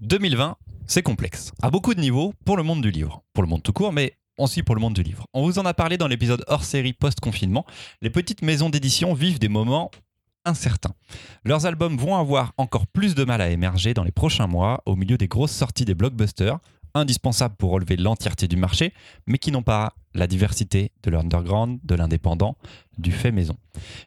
2020, c'est complexe, à beaucoup de niveaux pour le monde du livre, pour le monde tout court, mais aussi pour le monde du livre. On vous en a parlé dans l'épisode hors série post-confinement. Les petites maisons d'édition vivent des moments incertains. Leurs albums vont avoir encore plus de mal à émerger dans les prochains mois au milieu des grosses sorties des blockbusters, indispensables pour relever l'entièreté du marché, mais qui n'ont pas la diversité de l'underground, de l'indépendant, du fait maison.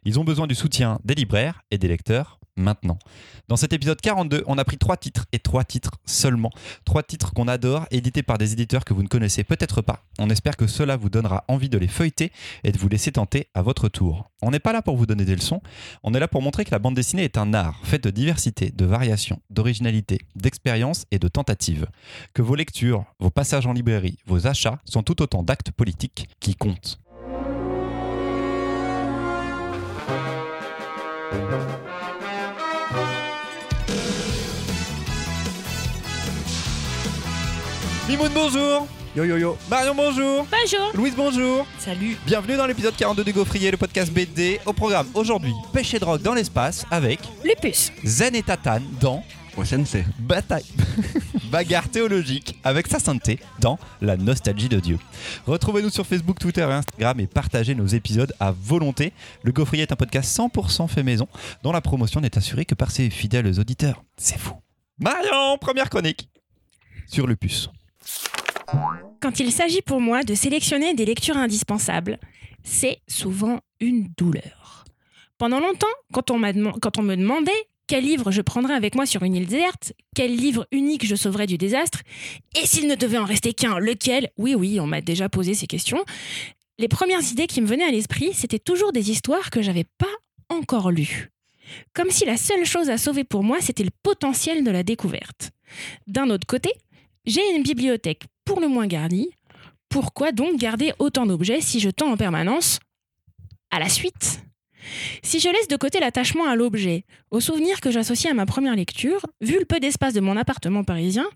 Ils ont besoin du soutien des libraires et des lecteurs maintenant. Dans cet épisode 42, on a pris trois titres et trois titres seulement. Trois titres qu'on adore, édités par des éditeurs que vous ne connaissez peut-être pas. On espère que cela vous donnera envie de les feuilleter et de vous laisser tenter à votre tour. On n'est pas là pour vous donner des leçons, on est là pour montrer que la bande dessinée est un art fait de diversité, de variation, d'originalité, d'expérience et de tentatives. Que vos lectures, vos passages en librairie, vos achats sont tout autant d'actes politiques qui comptent. Mimoun, bonjour Yo yo yo. Marion, bonjour Bonjour Louise, bonjour Salut Bienvenue dans l'épisode 42 du Gaufrier, le podcast BD. Au programme aujourd'hui, pêche et drogue dans l'espace avec Lupus Zen et Tatane dans Ouais, sensei. Bataille. Bagarre théologique avec sa sainteté dans La nostalgie de Dieu. Retrouvez-nous sur Facebook, Twitter et Instagram et partagez nos épisodes à volonté. Le Gaufrier est un podcast 100% fait maison dont la promotion n'est assurée que par ses fidèles auditeurs. C'est fou. Marion, première chronique sur Lupus. Quand il s'agit pour moi de sélectionner des lectures indispensables, c'est souvent une douleur. Pendant longtemps, quand on, me demandait quel livre je prendrais avec moi sur une île déserte, quel livre unique je sauverais du désastre, et s'il ne devait en rester qu'un, lequel? Oui, oui, on m'a déjà posé ces questions. Les premières idées qui me venaient à l'esprit, c'était toujours des histoires que j'avais pas encore lues. Comme si la seule chose à sauver pour moi, c'était le potentiel de la découverte. D'un autre côté, j'ai une bibliothèque pour le moins garnie. Pourquoi donc garder autant d'objets si je tends en permanence à la suite? Si je laisse de côté l'attachement à l'objet, au souvenir que j'associe à ma première lecture, vu le peu d'espace de mon appartement parisien,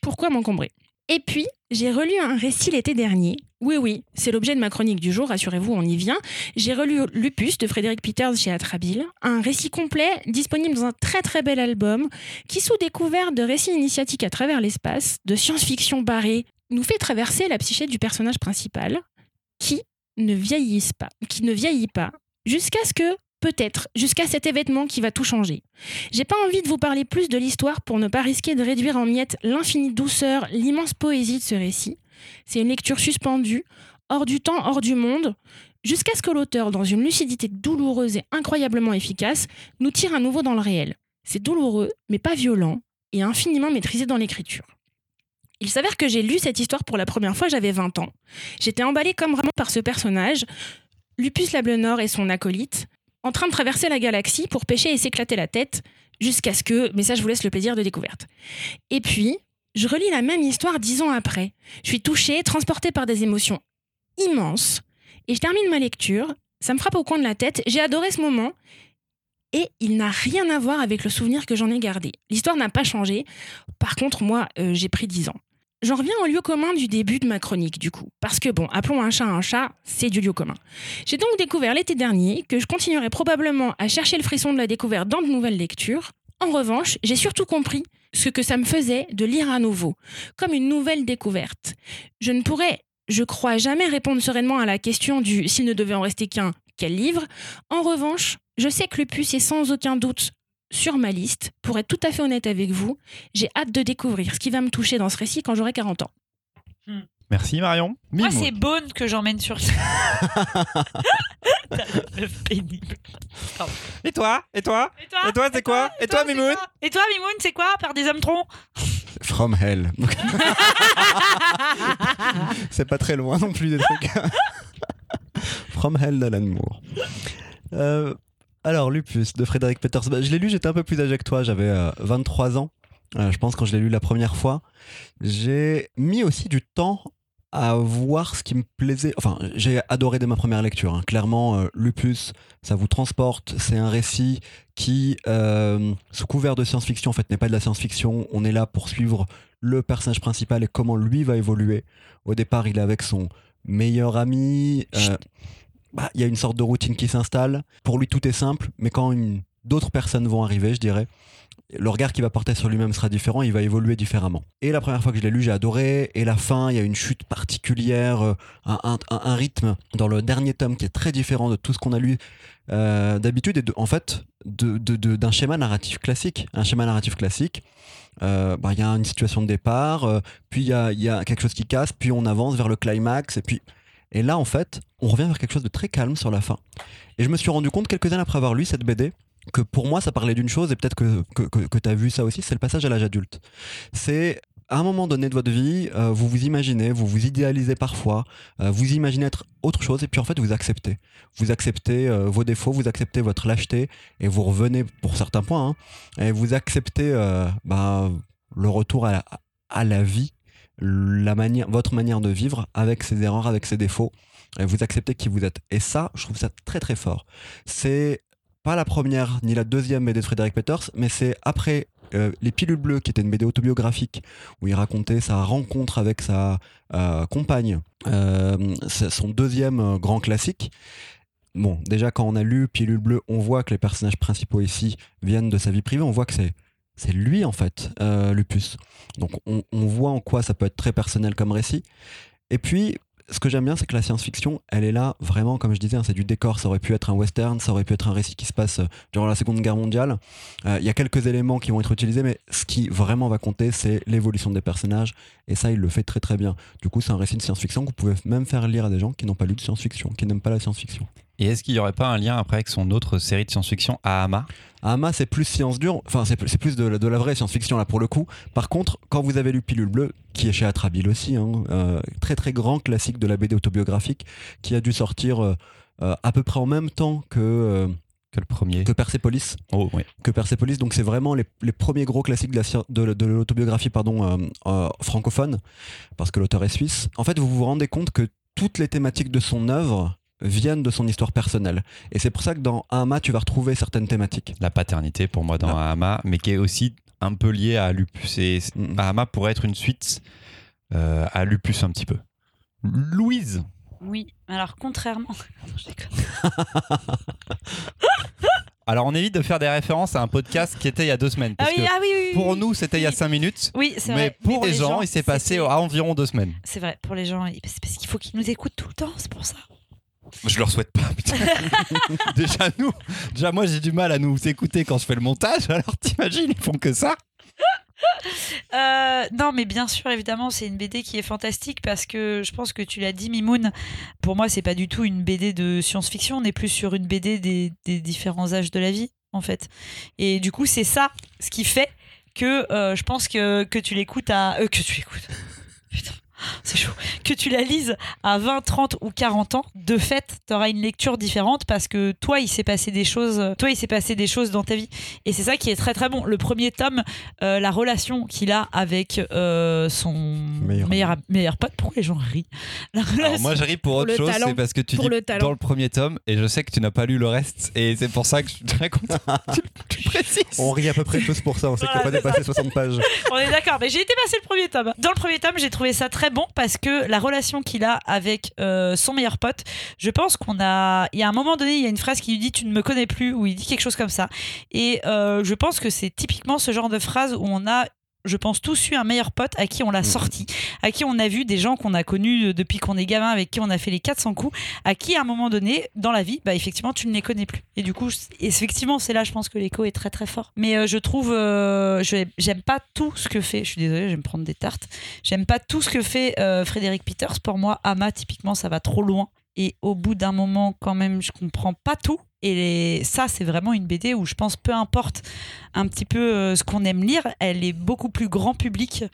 pourquoi m'encombrer? Et puis, j'ai relu un récit l'été dernier. Oui, oui, c'est l'objet de ma chronique du jour, rassurez-vous, on y vient. J'ai relu Lupus de Frédéric Peters chez Atrabile, un récit complet disponible dans un très très bel album qui, sous découvert de récits initiatiques à travers l'espace, de science-fiction barrée, nous fait traverser la psyché du personnage principal, qui ne vieillisse pas, qui ne vieillit pas, jusqu'à ce que, peut-être, jusqu'à cet événement qui va tout changer. J'ai pas envie de vous parler plus de l'histoire pour ne pas risquer de réduire en miettes l'infinie douceur, l'immense poésie de ce récit. C'est une lecture suspendue, hors du temps, hors du monde, jusqu'à ce que l'auteur, dans une lucidité douloureuse et incroyablement efficace, nous tire à nouveau dans le réel. C'est douloureux, mais pas violent, et infiniment maîtrisé dans l'écriture. Il s'avère que j'ai lu cette histoire pour la première fois, j'avais 20 ans. J'étais emballée comme vraiment par ce personnage, Lupus Nord et son acolyte, en train de traverser la galaxie pour pêcher et s'éclater la tête, jusqu'à ce que, mais ça je vous laisse le plaisir de découverte. Et puis, je relis la même histoire dix ans après. Je suis touchée, transportée par des émotions immenses, et je termine ma lecture, ça me frappe au coin de la tête, j'ai adoré ce moment, et il n'a rien à voir avec le souvenir que j'en ai gardé. L'histoire n'a pas changé, par contre moi euh, j'ai pris dix ans. J'en reviens au lieu commun du début de ma chronique, du coup. Parce que, bon, appelons un chat un chat, c'est du lieu commun. J'ai donc découvert l'été dernier que je continuerai probablement à chercher le frisson de la découverte dans de nouvelles lectures. En revanche, j'ai surtout compris ce que ça me faisait de lire à nouveau, comme une nouvelle découverte. Je ne pourrais, je crois, jamais répondre sereinement à la question du s'il ne devait en rester qu'un, quel livre. En revanche, je sais que Lupus est sans aucun doute sur ma liste. Pour être tout à fait honnête avec vous, j'ai hâte de découvrir ce qui va me toucher dans ce récit quand j'aurai 40 ans. Merci Marion. Moi, Mimoun. c'est Bone que j'emmène sur. Le pénible. Pardon. Et toi? Et toi? Et toi? Et toi, c'est quoi? Et toi, Mimoun? Et toi, Mimoun, c'est quoi? Par des hommes troncs? From Hell. C'est pas très loin non plus des trucs. From Hell d'Alan Moore. Euh, alors, Lupus de Frédéric Peters. Bah, je l'ai lu, j'étais un peu plus âgé que toi, j'avais euh, 23 ans. Euh, je pense quand je l'ai lu la première fois. J'ai mis aussi du temps à voir ce qui me plaisait. Enfin, j'ai adoré dès ma première lecture. hein. Clairement, euh, Lupus, ça vous transporte. C'est un récit qui, euh, sous couvert de science-fiction, en fait, n'est pas de la science-fiction. On est là pour suivre le personnage principal et comment lui va évoluer. Au départ, il est avec son meilleur ami. euh, bah, Il y a une sorte de routine qui s'installe. Pour lui, tout est simple, mais quand une- d'autres personnes vont arriver, je dirais, le regard qu'il va porter sur lui-même sera différent, il va évoluer différemment. Et la première fois que je l'ai lu, j'ai adoré. Et la fin, il y a une chute particulière, euh, un, un- rythme dans le dernier tome qui est très différent de tout ce qu'on a lu euh, d'habitude et en fait d'un schéma narratif classique. Un schéma narratif classique. euh, bah, Il y a une situation de départ, puis il y a, y a quelque chose qui casse, puis on avance vers le climax, et puis et là en fait, on revient vers quelque chose de très calme sur la fin. Et je me suis rendu compte quelques années après avoir lu cette BD que pour moi ça parlait d'une chose et peut-être que, que, que, tu as vu ça aussi, c'est le passage à l'âge adulte. C'est à un moment donné de votre vie, euh, vous vous imaginez, vous vous idéalisez parfois, euh, vous imaginez être autre chose et puis en fait vous acceptez. Vous acceptez euh, vos défauts, vous acceptez votre lâcheté et vous revenez pour certains points hein, et vous acceptez bah, le retour à la, à la vie, la votre manière de vivre avec ses erreurs, avec ses défauts. Et vous acceptez qui vous êtes. Et ça, je trouve ça très très fort. C'est pas la première ni la deuxième BD de Frédéric Peters, mais c'est après euh, Les Pilules Bleues, qui était une BD autobiographique, où il racontait sa rencontre avec sa euh, compagne. Euh, son deuxième grand classique. Bon, déjà quand on a lu Pilules Bleues, on voit que les personnages principaux ici viennent de sa vie privée, on voit que c'est c'est lui en fait, Lupus. Donc on, on voit en quoi ça peut être très personnel comme récit. Et puis, ce que j'aime bien, c'est que la science-fiction, elle est là vraiment, comme je disais, hein, c'est du décor. Ça aurait pu être un western, ça aurait pu être un récit qui se passe euh, durant la Seconde Guerre mondiale. Euh, Il y a quelques éléments qui vont être utilisés, mais ce qui vraiment va compter, c'est l'évolution des personnages. Et ça, il le fait très très bien. Du coup, c'est un récit de science-fiction que vous pouvez même faire lire à des gens qui n'ont pas lu de science-fiction, qui n'aiment pas la science-fiction. Et est-ce qu'il n'y aurait pas un lien après avec son autre série de science-fiction, Ahama Hama, c'est plus science dure, enfin c'est plus de, la- de la vraie science-fiction là pour le coup. Par contre, quand vous avez lu Pilule Bleue, qui est chez Atrabile aussi, hein, euh, très très grand classique de la BD autobiographique, qui a dû sortir euh, euh, à peu près en même temps que, Que le premier. que Persepolis. Oh, oui. Que Persepolis, donc c'est vraiment les, les premiers gros classiques de la sci- de, de l'autobiographie pardon, euh, euh, francophone, parce que l'auteur est suisse. En fait, vous vous rendez compte que toutes les thématiques de son œuvre viennent de son histoire personnelle. Et c'est pour ça que dans Hama, tu vas retrouver certaines thématiques. La paternité pour moi dans Ah. Ahama, mais qui est aussi un peu liée à Lupus. Et Mhm. Ahama pourrait être une suite euh, à Lupus un petit peu. Louise Oui, alors contrairement. Non, je déconne. Alors on évite de faire des références à un podcast qui était il y a deux semaines. Ah Parce oui, que ah oui, oui, oui, pour nous, c'était il y a cinq minutes. Oui, c'est Mais vrai. pour les gens, il s'est passé à environ deux semaines. C'est vrai, pour les gens, c'est parce qu'il faut qu'ils nous écoutent tout le temps, c'est pour ça. Je leur souhaite pas. putain. déjà nous, déjà moi j'ai du mal à nous écouter quand je fais le montage. Alors t'imagines, ils font que ça. Euh, non, mais bien sûr, évidemment, c'est une BD qui est fantastique parce que je pense que tu l'as dit, Mimoun. Pour moi, c'est pas du tout une BD de science-fiction. On est plus sur une BD des, des différents âges de la vie, en fait. Et du coup, c'est ça ce qui fait que euh, je pense que, que tu l'écoutes à. euh, que tu l'écoutes. Putain. C'est chaud. Que tu la lises à 20, 30 ou 40 ans, de fait, tu auras une lecture différente parce que toi, il s'est passé des choses, toi, il s'est passé des choses dans ta vie. Et c'est ça qui est très très bon. Le premier tome, euh, la relation qu'il a avec euh, son Meilleur meilleur, meilleur pote. Pourquoi les gens rient? Alors moi je ris pour, Pour autre chose, talent. c'est parce que tu Pour dis le dans le premier tome et je sais que tu n'as pas lu le reste et c'est pour ça que je suis très content. que tu, tu précises. On rit à peu près tous pour ça, on sait qu'il n'y a pas Voilà, dépassé 60 pages. On est d'accord, mais j'ai été passer le premier tome. Dans le premier tome, j'ai trouvé ça très bon parce que la relation qu'il a avec euh, son meilleur pote, je pense qu'on a. Il y a un moment donné, il y a une phrase qui lui dit Tu ne me connais plus, ou il dit quelque chose comme ça. Et euh, je pense que c'est typiquement ce genre de phrase où on a. Je pense tous eu un meilleur pote à qui on l'a sorti, à qui on a vu des gens qu'on a connus depuis qu'on est gamin, avec qui on a fait les 400 coups, à qui à un moment donné, dans la vie, bah, effectivement, tu ne les connais plus. Et du coup, effectivement, c'est là, je pense que l'écho est très très fort. Mais euh, je trouve, euh, j'aime pas tout ce que fait, je suis désolée, je vais me prendre des tartes, j'aime pas tout ce que fait euh, Frédéric Peters. Pour moi, Ama, typiquement, ça va trop loin. Et au bout d'un moment, quand même, je comprends pas tout. Et les- ça, c'est vraiment une BD où je pense, peu importe un petit peu euh, ce qu'on aime lire, elle est beaucoup plus grand public.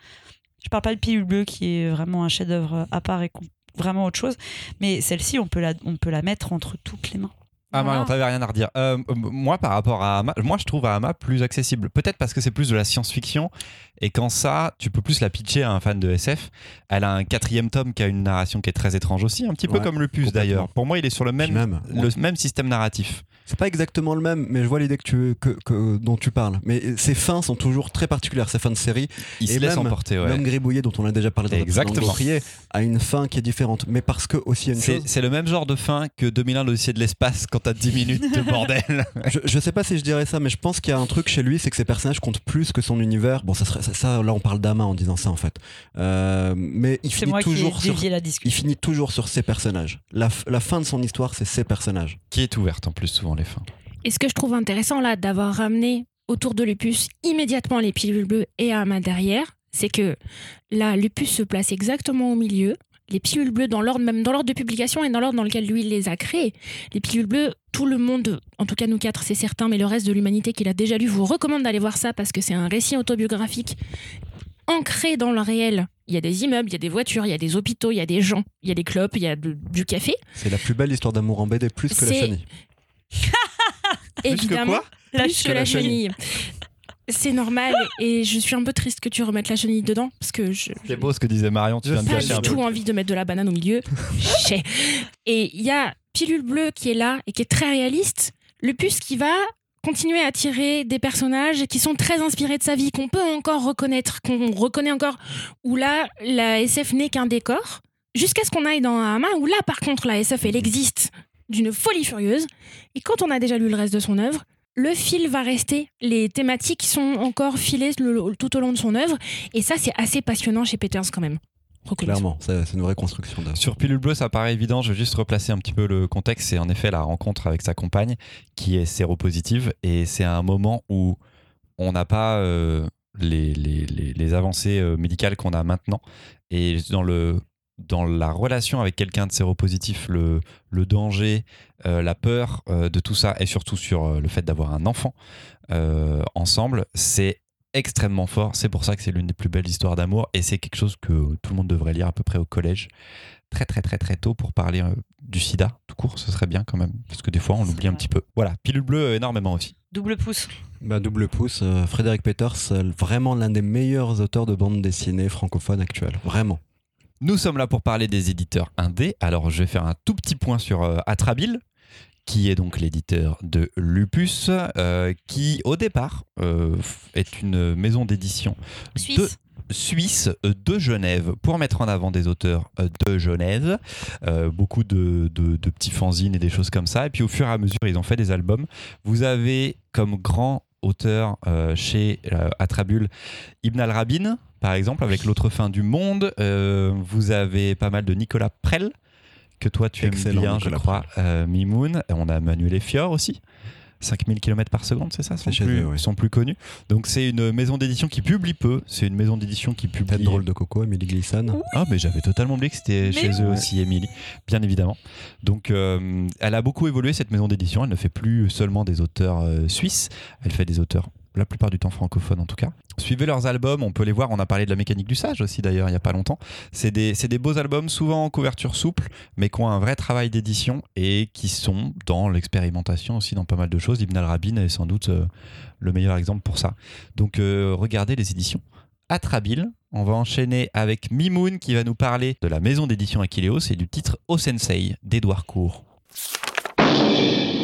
Je parle pas de Pilule Bleue, qui est vraiment un chef-d'œuvre à part et vraiment autre chose. Mais celle-ci, on, peut la- on peut la mettre entre toutes les mains. Ah Voilà. Marion, t'avais rien à redire. Euh, moi par rapport à Hama, moi je trouve Hama plus accessible. Peut-être parce que c'est plus de la science-fiction Et quand ça, tu peux plus la pitcher à un fan de SF. Elle a un quatrième tome qui a une narration qui est très étrange aussi, un petit peu Ouais, comme Lupus d'ailleurs. Pour moi, il est sur le même, même, le même système narratif. C'est pas exactement le même, mais je vois l'idée que tu, que, que- dont tu parles. Mais ces fins sont toujours très particulières, ces fins de série. Il Et se laisse même emporter, ouais. L'homme gribouillé, dont on a déjà parlé dans le Exactement. Gaufrier, a une fin qui est différente. Mais parce que, aussi, il y a une C'est chose. c'est le même genre de fin que 2001 l'Odyssée de l'espace quand t'as 10 minutes de bordel. Je, je sais pas si je dirais ça, mais je pense qu'il y a un truc chez lui, c'est que ses personnages comptent plus que son univers. Bon, ça serait ça, ça, là on parle d'Ama en disant ça en fait. Euh, mais il finit moi qui ai toujours sur, la il finit toujours sur ses personnages. La, la fin de son histoire, c'est ses personnages. qui est ouverte en plus souvent les fins. Et ce que je trouve intéressant là, d'avoir ramené autour de Lupus immédiatement les pilules bleues et Ama derrière, c'est que là, Lupus se place exactement au milieu. Les pilules bleues, dans l'ordre, même dans l'ordre de publication et dans l'ordre dans lequel lui il les a créées. Les pilules bleues, tout le monde, en tout cas nous quatre, c'est certain, mais le reste de l'humanité qui l'a déjà lu, vous recommande d'aller voir ça parce que c'est un récit autobiographique ancré dans le réel. Il y a des immeubles, il y a des voitures, il y a des hôpitaux, il y a des gens, il y a des clopes, il y a de- du café. C'est la plus belle histoire d'amour en BD, plus que la chenille. Évidemment. La plus que la chenille. C'est normal et je suis un peu triste que tu remettes la chenille dedans parce que je C'est beau ce que disait Marion, tu Je viens de pas du un peu. tout envie de mettre de la banane au milieu. Et il y a Pilule Bleue qui est là et qui est très réaliste. Le puce qui va continuer à tirer des personnages qui sont très inspirés de sa vie, qu'on peut encore reconnaître, qu'on reconnaît encore, où là, la SF n'est qu'un décor, jusqu'à ce qu'on aille dans Hama, où là, par contre, la SF, elle existe d'une folie furieuse. Et quand on a déjà lu le reste de son œuvre, le fil va rester, les thématiques sont encore filées le- tout au long de son œuvre, et ça, c'est assez passionnant chez Peters quand même. Clairement, c'est une vraie construction d'œuvre. Sur Pilule Bleue, ça paraît évident. Je vais juste replacer un petit peu le contexte. C'est en effet la rencontre avec sa compagne qui est séropositive. Et c'est un moment où on n'a pas euh, les, les- les- les avancées euh, médicales qu'on a maintenant. Et dans, le, dans la relation avec quelqu'un de séropositif, le, le danger, euh, la peur euh, de tout ça, et surtout sur euh, le fait d'avoir un enfant euh, ensemble, c'est extrêmement fort. C'est pour ça que c'est l'une des plus belles histoires d'amour. Et c'est quelque chose que tout le monde devrait lire à peu près au collège très très très très tôt pour parler euh, du sida tout court ce serait bien quand même parce que des fois on l'oublie un petit peu voilà pilule bleue énormément aussi Double pouce. Bah, double pouce, euh, Frédéric Peters, vraiment l'un des meilleurs auteurs de bande dessinée francophone actuelle. Vraiment. Nous sommes là pour parler des éditeurs indés alors je vais faire un tout petit point sur euh, Atrabile qui est donc l'éditeur de Lupus euh, qui au départ euh, est une maison d'édition Suisse. de suisse euh, de Genève pour mettre en avant des auteurs de Genève, Euh, beaucoup de, de- de petits fanzines et des choses comme ça. Et puis au fur et à mesure, ils ont fait des albums. Vous avez comme grand auteur euh, chez euh, Ibn al-Rabin, par exemple, avec L'autre fin du monde. Euh, vous avez pas mal de Nicolas Prel, que toi tu Excellent, aimes bien, Nicolas je crois. Euh, Mimoun. Et On a Manuel Effior aussi. 5000 km par seconde, c'est ça sont C'est chez plus, eux, ouais. sont plus connus. Donc c'est une maison d'édition qui publie peu. C'est une maison d'édition qui publie. drôle de coco, Emily Gleason. Ah, mais j'avais totalement oublié que c'était chez eux aussi, Émilie, bien évidemment. Donc, euh, elle a beaucoup évolué, cette maison d'édition. Elle ne fait plus seulement des auteurs euh, suisses, elle fait des auteurs, la plupart du temps francophones en tout cas. Suivez leurs albums, on peut les voir. On a parlé de la mécanique du sage aussi d'ailleurs, il n'y a pas longtemps. C'est des, beaux albums, souvent en couverture souple, mais qui ont un vrai travail d'édition et qui sont dans l'expérimentation aussi dans pas mal de choses. Ibn al-Rabin est sans doute euh, le meilleur exemple pour ça. Donc, euh, regardez les éditions. Atrabile. On va enchaîner avec Mimoun qui va nous parler de la maison d'édition Akileos et du titre O Sensei d'Edouard Cour.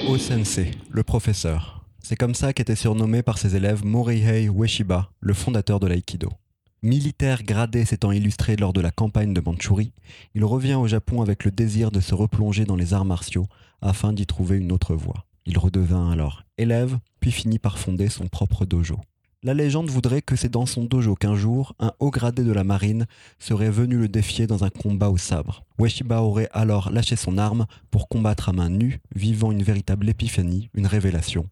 O-sensei, le professeur. C'est comme ça qu'était surnommé par ses élèves Morihei Ueshiba, le fondateur de l'aïkido. Militaire gradé s'étant illustré lors de la campagne de Mandchourie, il revient au Japon avec le désir de se replonger dans les arts martiaux afin d'y trouver une autre voie. Il redevint alors élève, puis finit par fonder son propre dojo. La légende voudrait que c'est dans son dojo qu'un jour, un haut gradé de la marine serait venu le défier dans un combat au sabre. Ueshiba aurait alors lâché son arme pour combattre à main nue, vivant une véritable épiphanie, une révélation.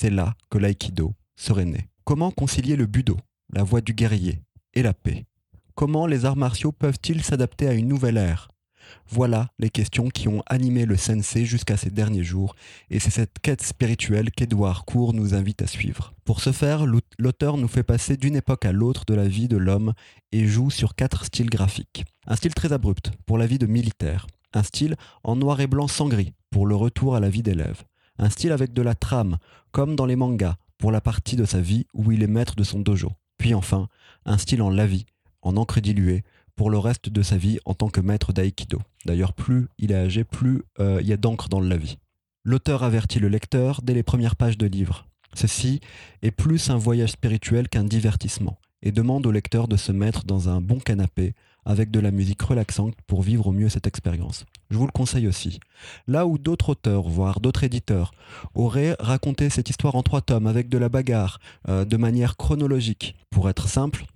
C'est là que l'aïkido serait né. Comment concilier le budo, la voie du guerrier, et la paix? Comment les arts martiaux peuvent-ils s'adapter à une nouvelle ère? Voilà les questions qui ont animé le sensei jusqu'à ces derniers jours, et c'est cette quête spirituelle qu'Édouard Cour nous invite à suivre. Pour ce faire, l'aut- l'auteur nous fait passer d'une époque à l'autre de la vie de l'homme et joue sur quatre styles graphiques. Un style très abrupt, pour la vie de militaire. Un style en noir et blanc sans gris, pour le retour à la vie d'élève. Un style avec de la trame, comme dans les mangas, pour la partie de sa vie où il est maître de son dojo. Puis enfin, un style en lavis, en encre diluée, pour le reste de sa vie en tant que maître d'aïkido. D'ailleurs, plus il est âgé, plus euh, il y a d'encre dans le lavis. L'auteur avertit le lecteur dès les premières pages de livre. Ceci est plus un voyage spirituel qu'un divertissement et demande au lecteur de se mettre dans un bon canapé avec de la musique relaxante pour vivre au mieux cette expérience. Je vous le conseille aussi. Là où d'autres auteurs, voire d'autres éditeurs, auraient raconté cette histoire en trois tomes avec de la bagarre, euh, de manière chronologique, pour être simple,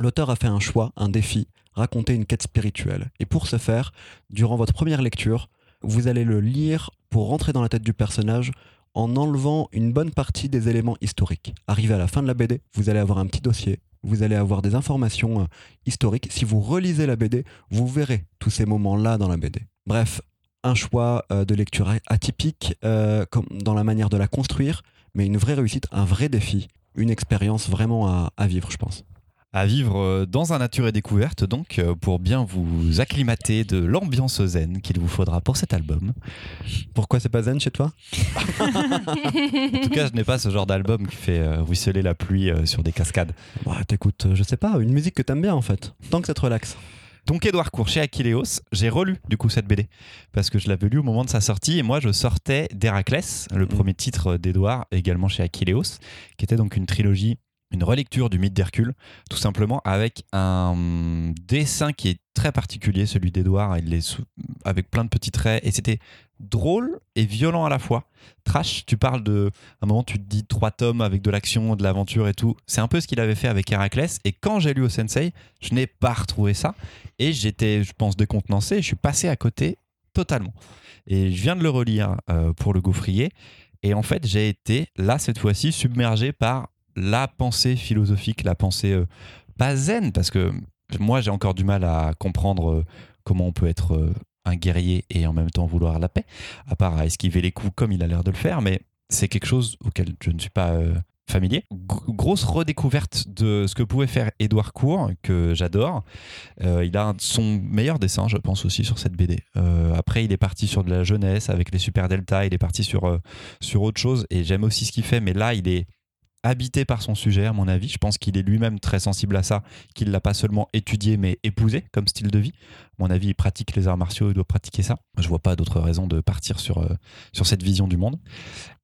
l'auteur a fait un choix, un défi, raconter une quête spirituelle. Et pour ce faire, durant votre première lecture, vous allez le lire pour rentrer dans la tête du personnage en enlevant une bonne partie des éléments historiques. Arrivé à la fin de la BD, vous allez avoir un petit dossier, vous allez avoir des informations euh, historiques. Si vous relisez la BD, vous verrez tous ces moments-là dans la BD. Bref, un choix euh, de lecture atypique euh, dans la manière de la construire, mais une vraie réussite, un vrai défi, une expérience vraiment à vivre, je pense à vivre euh, dans un nature et découverte, donc euh, pour bien vous acclimater de l'ambiance zen qu'il vous faudra pour cet album. Pourquoi c'est pas zen chez toi? En tout cas, je n'ai pas ce genre d'album qui fait euh, ruisseler la pluie sur des cascades. Bah, t'écoutes, je sais pas, une musique que t'aimes bien en fait, tant que ça te relaxe. Donc Édouard Cour chez Achilleos, j'ai relu du coup cette BD parce que je l'avais lu au moment de sa sortie et moi je sortais d'Héraclès, le premier titre d'Édouard également chez Achilleos, qui était donc une trilogie une relecture du mythe d'Hercule, tout simplement avec un dessin qui est très particulier, celui d'Edouard, avec plein de petits traits, et c'était drôle et violent à la fois. Trash, tu parles de, un moment tu te dis trois tomes avec de l'action, de l'aventure et tout, c'est un peu ce qu'il avait fait avec Héraclès, et quand j'ai lu au Sensei, je n'ai pas retrouvé ça, et j'étais, je pense, décontenancé, je suis passé à côté totalement. Et je viens de le relire euh, pour le gaufrier, et en fait, j'ai été, là, cette fois-ci, submergé par la pensée philosophique, la pensée euh, pas zen, parce que moi j'ai encore du mal à comprendre euh, comment on peut être euh, un guerrier et en même temps vouloir la paix, à part à esquiver les coups comme il a l'air de le faire, mais c'est quelque chose auquel je ne suis pas familier. grosse redécouverte de ce que pouvait faire Édouard Cour, que j'adore. il a son meilleur dessin, je pense aussi, sur cette BD. après, il est parti sur de la jeunesse avec les Super Delta, il est parti sur, sur autre chose, et j'aime aussi ce qu'il fait, mais là, il est habité par son sujet, à mon avis. Je pense qu'il est lui-même très sensible à ça, qu'il l'a pas seulement étudié, mais épousé comme style de vie. À mon avis, il pratique les arts martiaux, il doit pratiquer ça. Je vois pas d'autre raison de partir sur, euh, sur cette vision du monde.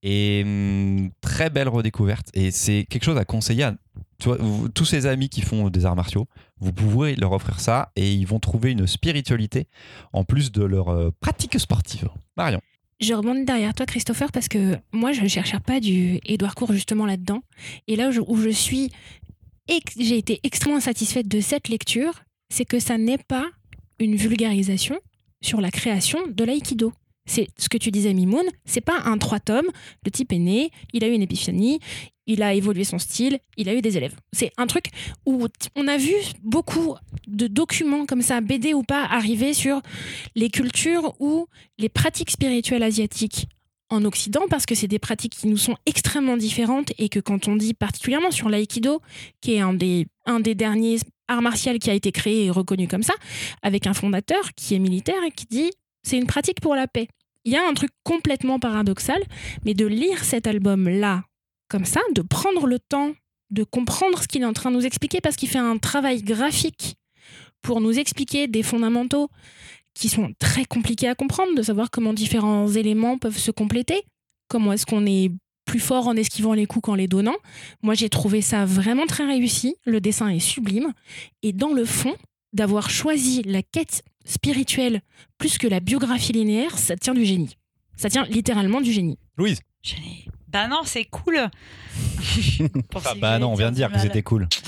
Et hum, très belle redécouverte. Et c'est quelque chose à conseiller à tous ces amis qui font des arts martiaux. Vous pouvez leur offrir ça et ils vont trouver une spiritualité en plus de leur euh, pratique sportive. Marion. Je remonte derrière toi, Christopher, parce que moi, je ne cherchais pas du Édouard Court justement là-dedans. Et là où je suis, j'ai été extrêmement satisfaite de cette lecture, c'est que ça n'est pas une vulgarisation sur la création de l'aïkido c'est ce que tu disais, Mimoun, c'est pas un trois tomes. Le type est né, il a eu une épiphanie, il a évolué son style, il a eu des élèves. C'est un truc où on a vu beaucoup de documents comme ça, BD ou pas, arriver sur les cultures ou les pratiques spirituelles asiatiques en Occident parce que c'est des pratiques qui nous sont extrêmement différentes et que quand on dit particulièrement sur l'aïkido, qui est un des, un des derniers arts martiaux qui a été créé et reconnu comme ça, avec un fondateur qui est militaire et qui dit c'est une pratique pour la paix il y a un truc complètement paradoxal, mais de lire cet album-là, comme ça, de prendre le temps de comprendre ce qu'il est en train de nous expliquer, parce qu'il fait un travail graphique pour nous expliquer des fondamentaux qui sont très compliqués à comprendre, de savoir comment différents éléments peuvent se compléter, comment est-ce qu'on est plus fort en esquivant les coups qu'en les donnant. Moi, j'ai trouvé ça vraiment très réussi. Le dessin est sublime. Et dans le fond, d'avoir choisi la quête spirituelle plus que la biographie linéaire, ça tient du génie. Ça tient littéralement du génie. Louise Génie. Bah non, c'est cool. ah bah non, on vient de dire que c'était cool.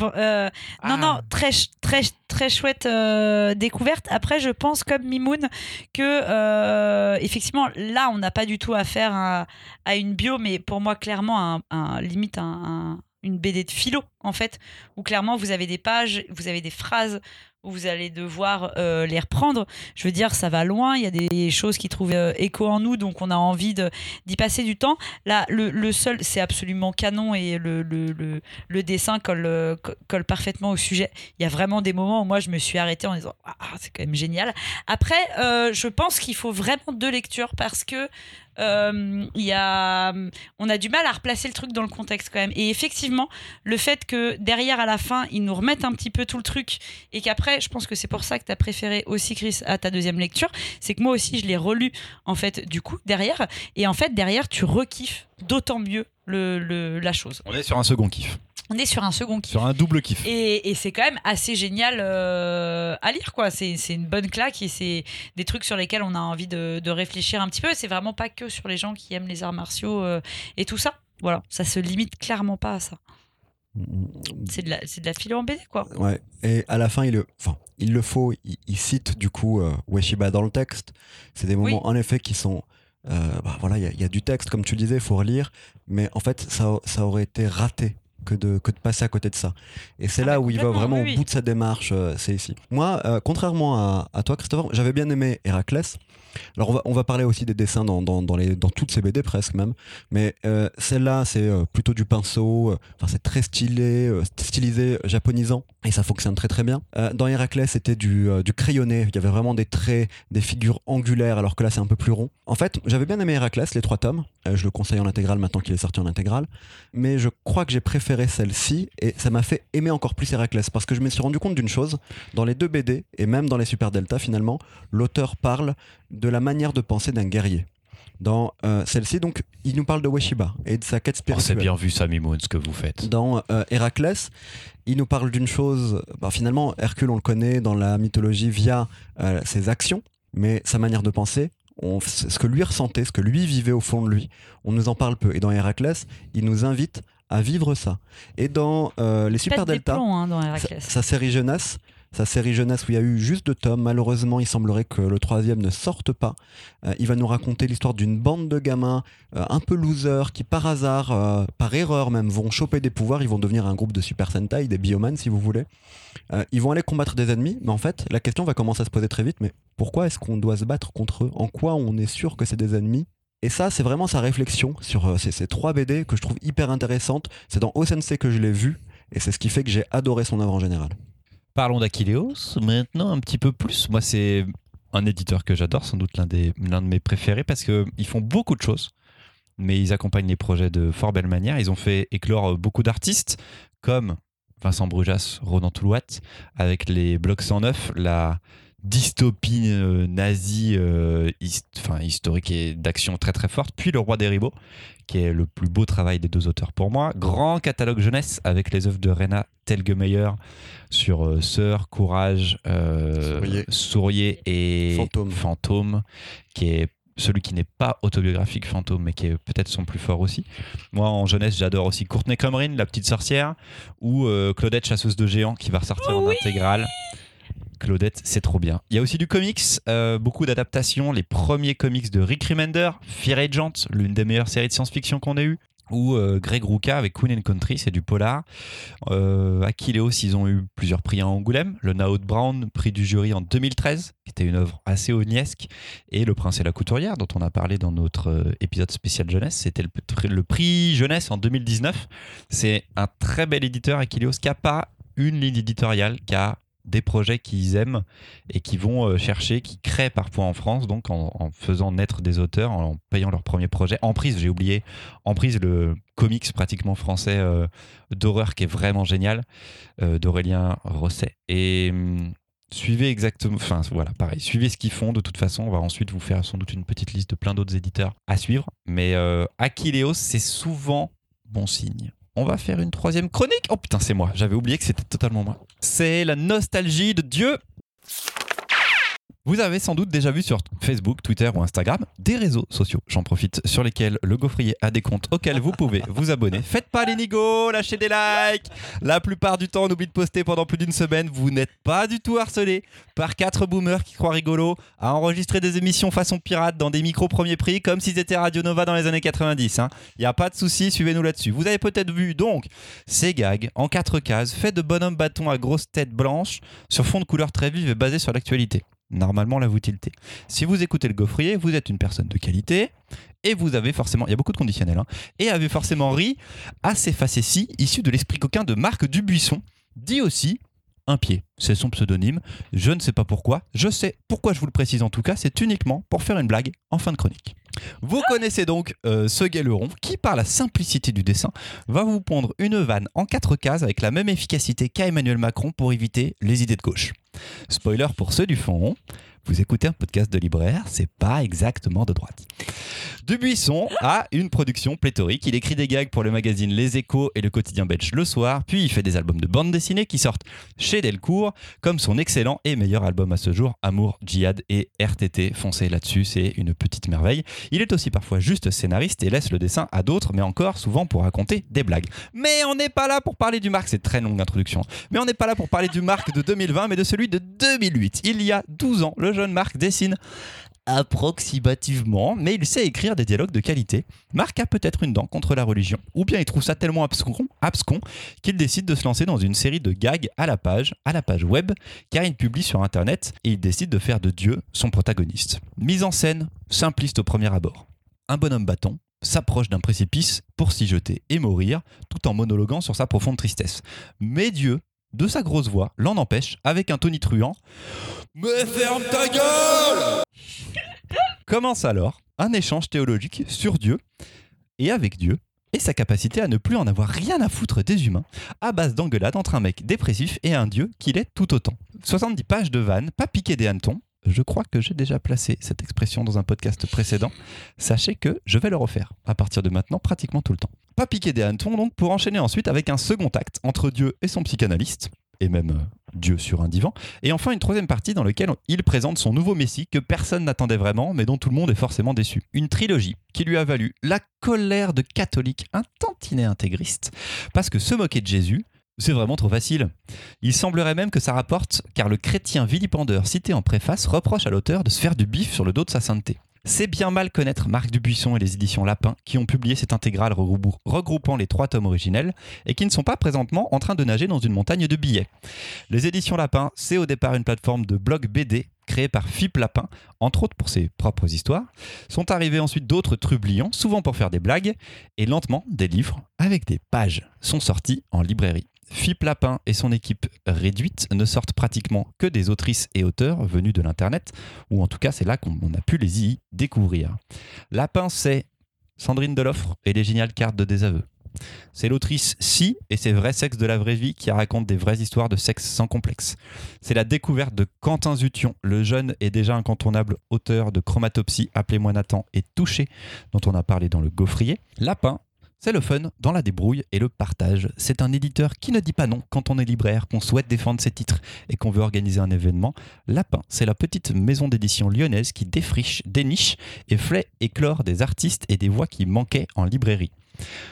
Euh, non, non, ah. très, très, très chouette euh, découverte. Après, je pense comme Mimoun que euh, effectivement, là, on n'a pas du tout affaire à, à, une bio, mais pour moi, clairement, un, limite un, une BD de philo, en fait, où clairement vous avez des pages, vous avez des phrases où vous allez devoir euh, les reprendre. Je veux dire, ça va loin, il y a des choses qui trouvent euh, écho en nous, donc on a envie d'y passer du temps. Là, le, seul, c'est absolument canon et le, dessin colle, euh, colle parfaitement au sujet. Il y a vraiment des moments où moi, je me suis arrêtée en disant, ah, c'est quand même génial. Après, je pense qu'il faut vraiment deux lectures parce que euh, y a, on a du mal à replacer le truc dans le contexte quand même. Et effectivement, le fait que derrière, à la fin, ils nous remettent un petit peu tout le truc et qu'après, je pense que c'est pour ça que tu as préféré aussi, Chris, à ta deuxième lecture, c'est que moi aussi, je l'ai relu, en fait, du coup, derrière. Et en fait, derrière, tu rekiffes d'autant mieux le- la chose. On est sur un second kiff. On est sur un second kiff. Sur un double kiff. Et, et c'est quand même assez génial euh, à lire, quoi. C'est c'est une bonne claque et c'est des trucs sur lesquels on a envie de, de réfléchir un petit peu. C'est vraiment pas que sur les gens qui aiment les arts martiaux euh, et tout ça. Voilà, ça se limite clairement pas à ça. C'est de la, c'est de la philo en BD, quoi. Ouais. Et à la fin, il le, enfin, il le faut. Il, il cite du coup euh, Ueshiba dans le texte. C'est des moments en effet qui sont. euh, bah, voilà, il y, a- il y a du texte, comme tu le disais, il faut relire. Mais en fait, ça, ça aurait été raté que de, que de passer à côté de ça. Et c'est Ah, là où il va vraiment oui, au bout de sa démarche. euh, c'est ici. Moi, euh, contrairement à, à toi, Christopher, j'avais bien aimé Héraclès. Alors on va, on va parler aussi des dessins dans, dans, dans les, dans toutes ces BD presque même. Mais euh, celle-là, c'est plutôt du pinceau. Enfin, c'est très stylé, stylisé, japonisant. Et ça fonctionne très très bien. Dans Héraclès, c'était du, du crayonné. Il y avait vraiment des traits, des figures angulaires, alors que là, c'est un peu plus rond. En fait, j'avais bien aimé Héraclès, les trois tomes. Je le conseille en intégrale maintenant qu'il est sorti en intégrale. Mais je crois que j'ai préféré celle-ci. Et ça m'a fait aimer encore plus Héraclès. Parce que je me suis rendu compte d'une chose. Dans les deux BD, et même dans les Super Delta, finalement, l'auteur parle de la manière de penser d'un guerrier. Dans euh, celle-ci, donc, il nous parle de Ueshiba et de sa quête Oh, c'est spirituelle. bien vu, Sammy Moon, ce que vous faites. Dans euh, Héraclès, il nous parle d'une chose. bah, finalement, Hercule, on le connaît dans la mythologie via euh, ses actions, mais sa manière de penser, on- ce que lui ressentait, ce que lui vivait au fond de lui, on nous en parle peu. Et dans Héraclès, il nous invite à vivre ça. Et dans euh, les Super Delta, plombs hein, dans sa, sa série jeunesse, sa série jeunesse où il y a eu juste deux tomes. Malheureusement, il semblerait que le troisième ne sorte pas. Euh, il va nous raconter l'histoire d'une bande de gamins euh, un peu losers qui, par hasard, par erreur même, vont choper des pouvoirs. Ils vont devenir un groupe de Super Sentai, des Bioman si vous voulez. Ils vont aller combattre des ennemis, mais en fait, la question va commencer à se poser très vite. Mais pourquoi est-ce qu'on doit se battre contre eux? En quoi on est sûr que c'est des ennemis? Et ça, c'est vraiment sa réflexion sur euh, ces, trois BD que je trouve hyper intéressantes. C'est dans Osensei que je l'ai vu, et c'est ce qui fait que j'ai adoré son œuvre en général. Parlons d'Aquileos maintenant un petit peu plus. Moi, c'est un éditeur que j'adore, sans doute l'un de mes préférés parce que ils font beaucoup de choses, mais ils accompagnent les projets de fort belle manière. Ils ont fait éclore euh, beaucoup d'artistes comme Vincent Brujas, Ronan Toulouat, avec les blocs 109, la dystopie euh, nazie euh, historique et d'action très très forte, puis Le Roi des Ribauds, qui est le plus beau travail des deux auteurs pour moi. Grand catalogue jeunesse avec les œuvres de Rena Telgemeier sur euh, Sœur, Courage, euh, Sourier. Sourier et Fantôme. Fantôme, qui est celui qui n'est pas autobiographique Fantôme, mais qui est peut-être son plus fort aussi. Moi, en jeunesse, j'adore aussi Courtney Comrin, La Petite Sorcière, ou euh, Claudette, Chasseuse de Géants, qui va ressortir en Oui. intégrale. Claudette, c'est trop bien. Il y a aussi du comics, euh, beaucoup d'adaptations. Les premiers comics de Rick Remender, Fear Agent, l'une des meilleures séries de science-fiction qu'on ait eu. Ou euh, Greg Rucka avec Queen and Country, c'est du polar. Euh, ils ont eu plusieurs prix à Angoulême. Le Naout Brown, prix du jury en 2013, qui était une œuvre assez ovniesque. Et Le Prince et la Couturière, dont on a parlé dans notre euh, épisode spécial jeunesse, c'était le, prix jeunesse en 2019. C'est un très bel éditeur, Aquileos, qui n'a pas une ligne éditoriale, qui a des projets qu'ils aiment et qui vont euh, chercher, qui créent parfois en France, donc en, faisant naître des auteurs, en payant leur premier projet. Emprise, j'ai oublié, Emprise, le comics pratiquement français euh, d'horreur qui est vraiment génial, euh, d'Aurélien Rosset. Et hum, suivez exactement, enfin voilà, pareil, suivez ce qu'ils font. De toute façon, on va ensuite vous faire sans doute une petite liste de plein d'autres éditeurs à suivre. Mais Aquileos, c'est souvent bon signe. On va faire une troisième chronique. Oh putain, c'est moi. J'avais oublié que c'était totalement moi. C'est la nostalgie de Dieu. Vous avez sans doute déjà vu sur Facebook, Twitter ou Instagram des réseaux sociaux. J'en profite sur lesquels le gaufrier a des comptes auxquels vous pouvez vous abonner. Faites pas les nigos, lâchez des likes. La plupart du temps, on oublie de poster pendant plus d'une semaine. Vous n'êtes pas du tout harcelé par quatre boomers qui croient rigolo à enregistrer des émissions façon pirate dans des micros premier prix comme s'ils étaient Radio Nova dans les années 90. Il n'y a pas de souci, suivez-nous là-dessus. Vous avez peut-être vu donc ces gags en quatre cases faits de bonhommes bâtons à grosse tête blanche sur fond de couleur très vive et basé sur l'actualité. Normalement, la tiltez. Si vous écoutez le gaufrier, vous êtes une personne de qualité et vous avez forcément, il y a beaucoup de conditionnels, hein, et avez forcément ri à ces facéties issues de l'esprit coquin de Marc Dubuisson, dit aussi un pied. C'est son pseudonyme. Je ne sais pas pourquoi. Je sais pourquoi je vous le précise en tout cas. C'est uniquement pour faire une blague en fin de chronique. Vous connaissez donc euh, ce gaileron qui, par la simplicité du dessin, va vous pondre une vanne en quatre cases avec la même efficacité qu'a Emmanuel Macron pour éviter les idées de gauche. Spoiler pour ceux du fond vous écoutez un podcast de libraire, c'est pas exactement de droite. Dubuisson a une production pléthorique. Il écrit des gags pour le magazine Les Échos et le quotidien belge Le Soir, puis il fait des albums de bande dessinée qui sortent chez Delcourt, comme son excellent et meilleur album à ce jour, Amour, Djihad et RTT. Foncez là-dessus, c'est une petite merveille. Il est aussi parfois juste scénariste et laisse le dessin à d'autres, mais encore souvent pour raconter des blagues. Mais on n'est pas là pour parler du Marc, c'est très longue introduction. Mais on n'est pas là pour parler du Marc de 2020, mais de celui de 2008. Il y a 12 ans, le jeune Marc dessine approximativement, mais il sait écrire des dialogues de qualité. Marc a peut-être une dent contre la religion, ou bien il trouve ça tellement abscon, abscon qu'il décide de se lancer dans une série de gags à la page, à la page web, car il publie sur internet et il décide de faire de Dieu son protagoniste. Mise en scène, simpliste au premier abord. Un bonhomme bâton s'approche d'un précipice pour s'y jeter et mourir, tout en monologuant sur sa profonde tristesse. Mais Dieu, de sa grosse voix, l'en empêche avec un tonitruant. Mais ferme ta gueule Commence alors un échange théologique sur Dieu et avec Dieu et sa capacité à ne plus en avoir rien à foutre des humains à base d'engueulades entre un mec dépressif et un dieu qu'il est tout autant. 70 pages de vannes, pas piqué des hannetons. Je crois que j'ai déjà placé cette expression dans un podcast précédent. Sachez que je vais le refaire à partir de maintenant pratiquement tout le temps. Pas piqué des hannetons donc pour enchaîner ensuite avec un second acte entre Dieu et son psychanalyste et même euh, Dieu sur un divan. Et enfin, une troisième partie dans laquelle il présente son nouveau Messie que personne n'attendait vraiment, mais dont tout le monde est forcément déçu. Une trilogie qui lui a valu la colère de catholiques un tantinet intégristes, parce que se moquer de Jésus, c'est vraiment trop facile. Il semblerait même que ça rapporte, car le chrétien vilipendeur cité en préface reproche à l'auteur de se faire du bif sur le dos de sa sainteté. C'est bien mal connaître Marc Dubuisson et les éditions Lapin qui ont publié cette intégrale regrou- regroupant les trois tomes originels et qui ne sont pas présentement en train de nager dans une montagne de billets. Les éditions Lapin, c'est au départ une plateforme de blog BD créée par Philippe Lapin, entre autres pour ses propres histoires. Sont arrivés ensuite d'autres trublions, souvent pour faire des blagues, et lentement, des livres avec des pages sont sortis en librairie. Philippe Lapin et son équipe réduite ne sortent pratiquement que des autrices et auteurs venus de l'Internet, ou en tout cas c'est là qu'on on a pu les y découvrir. Lapin, c'est Sandrine Deloffre et les géniales cartes de désaveu. C'est l'autrice Si et ses vrais sexes de la vraie vie qui raconte des vraies histoires de sexe sans complexe. C'est la découverte de Quentin Zution, le jeune et déjà incontournable auteur de Chromatopsie, Appelez-moi Nathan et Touché, dont on a parlé dans le Gaufrier. Lapin, c'est le fun dans la débrouille et le partage. C'est un éditeur qui ne dit pas non quand on est libraire, qu'on souhaite défendre ses titres et qu'on veut organiser un événement. Lapin, c'est la petite maison d'édition lyonnaise qui défriche, déniche et fait éclore des artistes et des voix qui manquaient en librairie.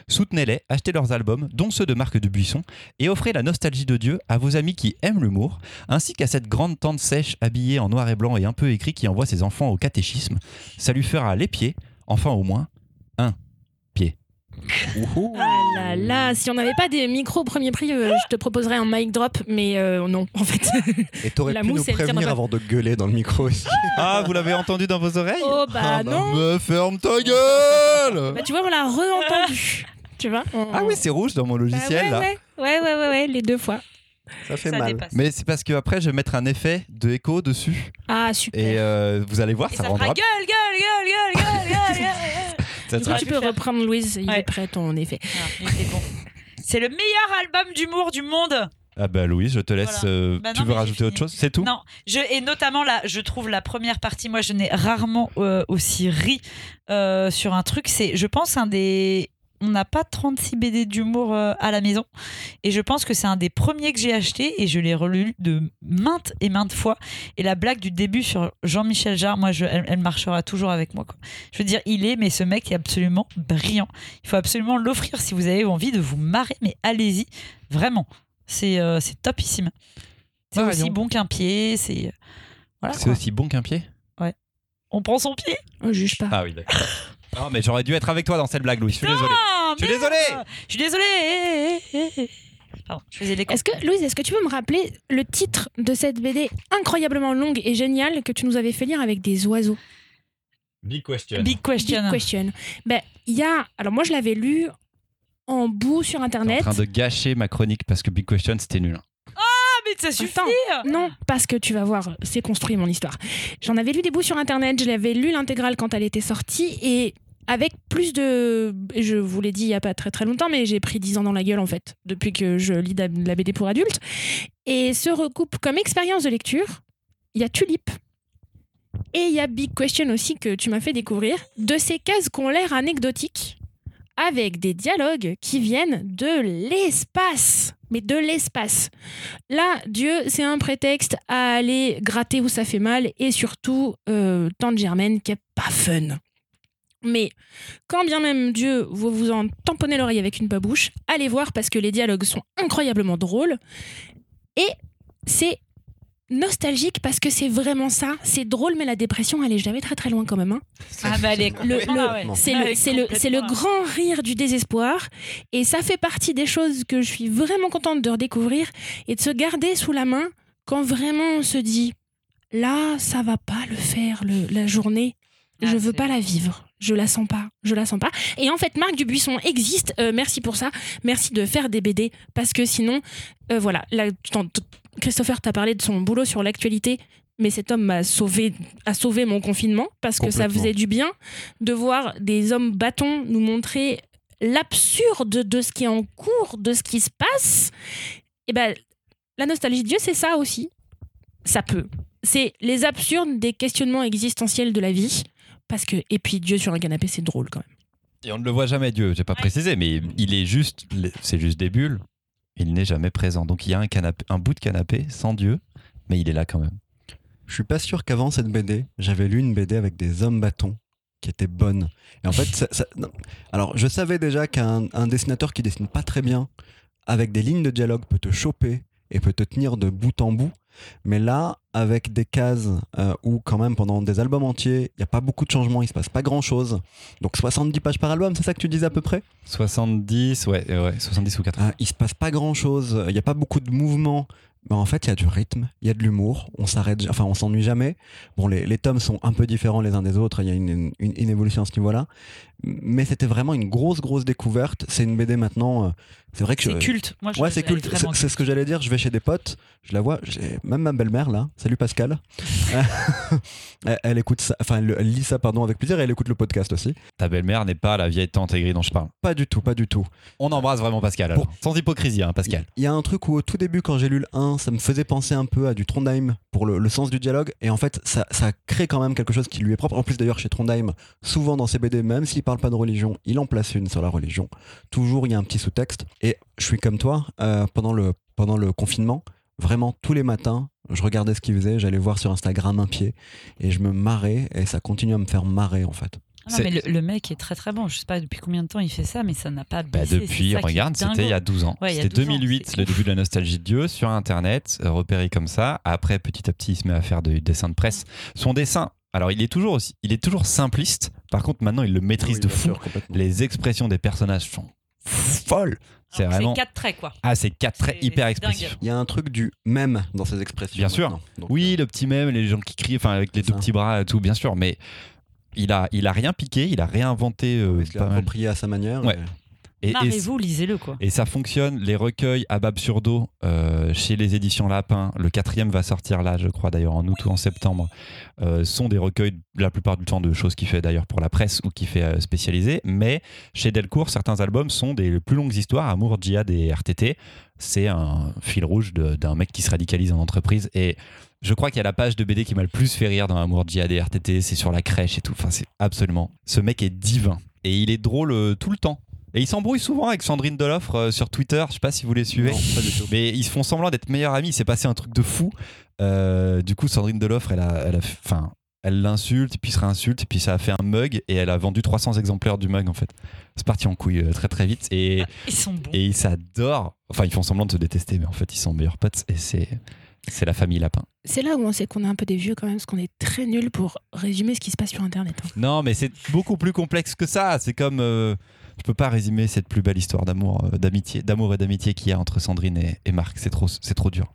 Soutenez-les, achetez leurs albums, dont ceux de Marc Dubuisson, et offrez la nostalgie de Dieu à vos amis qui aiment l'humour, ainsi qu'à cette grande tante sèche habillée en noir et blanc et un peu écrit qui envoie ses enfants au catéchisme. Ça lui fera les pieds, enfin au moins un pied. Ah là là, si on n'avait pas des micros au premier prix, euh, je te proposerais un mic drop, mais euh, non, en fait. Et t'aurais La pu nous prévenir avant de gueuler dans le micro aussi. Ah, vous l'avez entendu dans vos oreilles oh bah Ah bah. non. Me ferme ta gueule Bah tu vois, on l'a re-entendu. tu vois on- Ah oui, c'est rouge dans mon Bah logiciel ouais, là. ouais, ouais, ouais, ouais, ouais, les deux fois. Ça fait Ça mal. dépasse. Mais c'est parce que après je vais mettre un effet de écho dessus Ah super. et euh, vous allez voir, Et ça, ça rendra. gueule, gueule, gueule, gueule, gueule, gueule, gueule. Tu peux faire. reprendre Louise, il Ouais. est prêt ton effet. Ah. C'est le meilleur album d'humour du monde. Ah bah Louise, je te laisse. Voilà. euh, Bah tu veux rajouter autre chose? C'est tout? Non, je, et notamment là, je trouve la première partie, moi je n'ai rarement euh, aussi ri euh, sur un truc. C'est, je pense, un des. On n'a pas 36 BD d'humour euh, à la maison. Et je pense que c'est un des premiers que j'ai acheté et je l'ai relu de maintes et maintes fois. Et la blague du début sur Jean-Michel Jarre, moi, je, elle, elle marchera toujours avec moi. quoi. Je veux dire, il est, mais ce mec est absolument brillant. Il faut absolument l'offrir si vous avez envie de vous marrer, mais allez-y, vraiment. C'est euh, topissime. C'est Ouais, aussi raison. bon qu'un pied. C'est voilà. C'est quoi. aussi bon qu'un pied? On prend son pied? On juge pas. Ah oui, d'accord. Non, mais j'aurais dû être avec toi dans cette blague, Louise. Je suis désolé. Je suis désolé. Je suis désolé. Pardon, je faisais les Est-ce que, Louise, est-ce que tu peux me rappeler le titre de cette BD incroyablement longue et géniale que tu nous avais fait lire avec des oiseaux? Big question. Big question. Big Question. Ben, il y a. Alors, moi, je l'avais lu en bout sur T'es en Internet. train de gâcher ma chronique parce que Big Question c'était nul. Ah mais ça suffit Attends. Non, parce que tu vas voir, c'est construit mon histoire. J'en avais lu des bouts sur internet, je l'avais lu l'intégrale quand elle était sortie et avec plus de. Je vous l'ai dit il y a pas très très longtemps, mais j'ai pris 10 ans dans la gueule en fait, depuis que je lis de la BD pour adultes. Et se recoupe comme expérience de lecture, il y a Tulip. Et il y a Big Question aussi que tu m'as fait découvrir, de ces cases qui ont l'air anecdotiques, avec des dialogues qui viennent de l'espace. Mais de l'espace. Là, Dieu, c'est un prétexte à aller gratter où ça fait mal et surtout, euh, Tante Germaine qui est pas fun. Mais quand bien même Dieu, vous vous en tamponnez l'oreille avec une babouche, allez voir parce que les dialogues sont incroyablement drôles. Et c'est nostalgique parce que c'est vraiment ça. C'est drôle, mais la dépression, elle est jamais très très loin quand même. hein. Ah bah elle est Le- ouais. C'est le, c'est le, c'est grand rire du désespoir. Et ça fait partie des choses que je suis vraiment contente de redécouvrir et de se garder sous la main quand vraiment on se dit là, ça va pas le faire le- la journée. Ah, je veux pas la vivre. Je la sens pas. Je la sens pas. Et en fait, Marc Dubuisson existe. Euh, merci pour ça. Merci de faire des BD parce que sinon, euh, voilà. Là, Christopher t'a parlé de son boulot sur l'actualité. Mais cet homme m'a sauvé, a sauvé mon confinement parce que ça faisait du bien de voir des hommes bâtons nous montrer l'absurde de ce qui est en cours, de ce qui se passe. Et ben, la nostalgie de Dieu, c'est ça aussi. Ça peut. C'est les absurdes des questionnements existentiels de la vie. Parce que, et puis Dieu sur un canapé, c'est drôle quand même. Et on ne le voit jamais, Dieu, j'ai pas précisé, mais il est juste, c'est juste des bulles. Il n'est jamais présent. Donc il y a un, canapé, un bout de canapé sans Dieu, mais il est là quand même. Je suis pas sûr qu'avant cette BD, j'avais lu une BD avec des hommes bâtons qui était bonne. Et en fait, ça- ça- non. alors je savais déjà qu'un un dessinateur qui dessine pas très bien, avec des lignes de dialogue, peut te choper et peut te tenir de bout en bout. Mais là, avec des cases euh, où quand même pendant des albums entiers, il n'y a pas beaucoup de changements, il se passe pas grand chose. Donc 70 pages par album, c'est ça que tu disais à peu près? 70, ouais, euh, ouais 70 ou 80. Ah, Il se passe pas grand chose, il n'y a pas beaucoup de mouvements. Mais en fait, il y a du rythme, il y a de l'humour, on s'arrête, enfin on s'ennuie jamais. Bon, les, les tomes sont un peu différents les uns des autres, il y a une, une- une évolution à ce niveau-là. Mais c'était vraiment une grosse, grosse découverte. C'est une BD maintenant, euh, c'est vrai que je- C'est culte. Moi, je Ouais, c'est culte. C'est ce que j'allais dire. Je vais chez des potes, je la vois, j'ai- même ma belle-mère là. Salut Pascal. elle, elle écoute ça, enfin elle, elle lit ça pardon avec plaisir et elle écoute le podcast aussi. Ta belle-mère n'est pas la vieille tante aigrie dont je parle. Pas du tout, pas du tout. On embrasse vraiment Pascal. alors. Sans hypocrisie, hein, Pascal. Il y a un truc où au tout début quand j'ai lu le 1, ça me faisait penser un peu à du Trondheim pour le, le sens du dialogue et en fait ça, ça crée quand même quelque chose qui lui est propre. En plus d'ailleurs chez Trondheim, souvent dans ses BD, même s'il parle pas de religion, il en place une sur la religion. Toujours il y a un petit sous-texte et je suis comme toi euh, pendant le pendant le confinement. Vraiment, tous les matins, je regardais ce qu'il faisait, j'allais voir sur Instagram un pied et je me marrais et ça continue à me faire marrer en fait. Ah non, mais le, le mec est très très bon. Je sais pas depuis combien de temps il fait ça, mais ça n'a pas Bah, baissé. depuis, qui est regarde, c'était il y a 12 ans. Ouais, c'était 12 ans, 2008, c'est le début de la nostalgie de Dieu, sur Internet, repéré comme ça. Après, petit à petit, il se met à faire du dessin de presse. Son dessin, alors il est toujours aussi, il est toujours simpliste. Par contre, maintenant, il le maîtrise Oui, de fou. sûr. Les expressions des personnages sont folles. C'est vraiment. C'est quatre traits, quoi. Ah, c'est quatre traits hyper expressifs. Il y a un truc du même dans ses expressions. Bien sûr. Donc, Oui, le petit même, les gens qui crient, enfin avec les deux ça. petits bras et tout, bien sûr, mais il a, il a rien piqué, il a réinventé euh, il approprié à sa manière. Ouais. et- Marrez-vous, lisez-le, quoi. et ça fonctionne. Les recueils à Bab sur dos euh, chez les éditions Lapin, le quatrième va sortir là, je crois d'ailleurs en août ou en septembre, euh, sont des recueils la plupart du temps de choses qu'il fait d'ailleurs pour la presse ou qu'il fait euh, spécialisé. Mais chez Delcourt, certains albums sont des plus longues histoires, Amour, Djihad et RTT. C'est un fil rouge d'un mec qui se radicalise en entreprise et je crois qu'il y a la page de BD qui m'a le plus fait rire dans Amour, Djihad et RTT, c'est sur la crèche et tout. Enfin, c'est absolument. Ce mec est divin et il est drôle euh, tout le temps. Et il s'embrouille souvent avec Sandrine Deloffre euh, sur Twitter. Je sais pas si vous les suivez. Non, pas du tout. Mais ils se font semblant d'être meilleurs amis. Il s'est passé un truc de fou. Euh, du coup, Sandrine Deloffre, elle a, elle a, enfin, elle l'insulte, puis se réinsulte, puis ça a fait un mug, et elle a vendu 300 exemplaires du mug en fait. C'est parti en couille euh, très très vite, et, Ils sont bons. et ils s'adorent. Enfin, ils font semblant de se détester, mais en fait, ils sont meilleurs potes, et c'est c'est la famille Lapin. C'est là où on sait qu'on est un peu des vieux quand même, parce qu'on est très nuls pour résumer ce qui se passe sur Internet. hein. Non, mais c'est beaucoup plus complexe que ça. C'est comme euh, je peux pas résumer cette plus belle histoire d'amour, euh, d'amitié, d'amour et d'amitié qu'il y a entre Sandrine et, et Marc. C'est trop, c'est trop dur.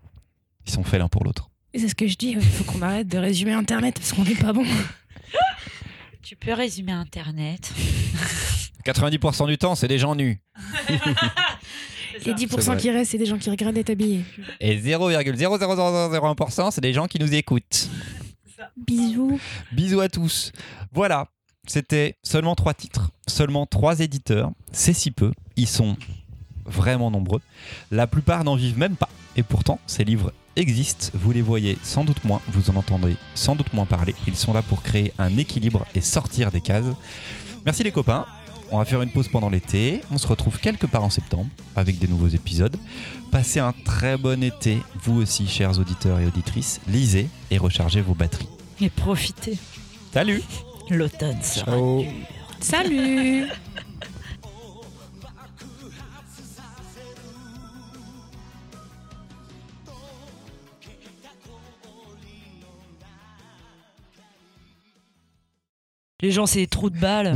Ils sont faits l'un pour l'autre. Et c'est ce que je dis, il faut qu'on arrête de résumer Internet, parce qu'on n'est pas bon. Tu peux résumer Internet. 90% du temps, c'est des gens nus. Les 10% vrai. qui restent, c'est des gens qui regardent d'être habillés. Et 0,00001%, c'est des gens qui nous écoutent. Bisous. Bisous à tous. Voilà, c'était seulement trois titres, seulement trois éditeurs. C'est si peu, ils sont vraiment nombreux. La plupart n'en vivent même pas. Et pourtant, ces livres existent. Vous les voyez sans doute moins, vous en entendez sans doute moins parler. Ils sont là pour créer un équilibre et sortir des cases. Merci les copains. On va faire une pause pendant l'été. On se retrouve quelque part en septembre avec des nouveaux épisodes. Passez un très bon été, vous aussi, chers auditeurs et auditrices. Lisez et rechargez vos batteries. Et profitez. Salut L'automne sera Ciao. dur. Salut Les gens, c'est des trous de balles.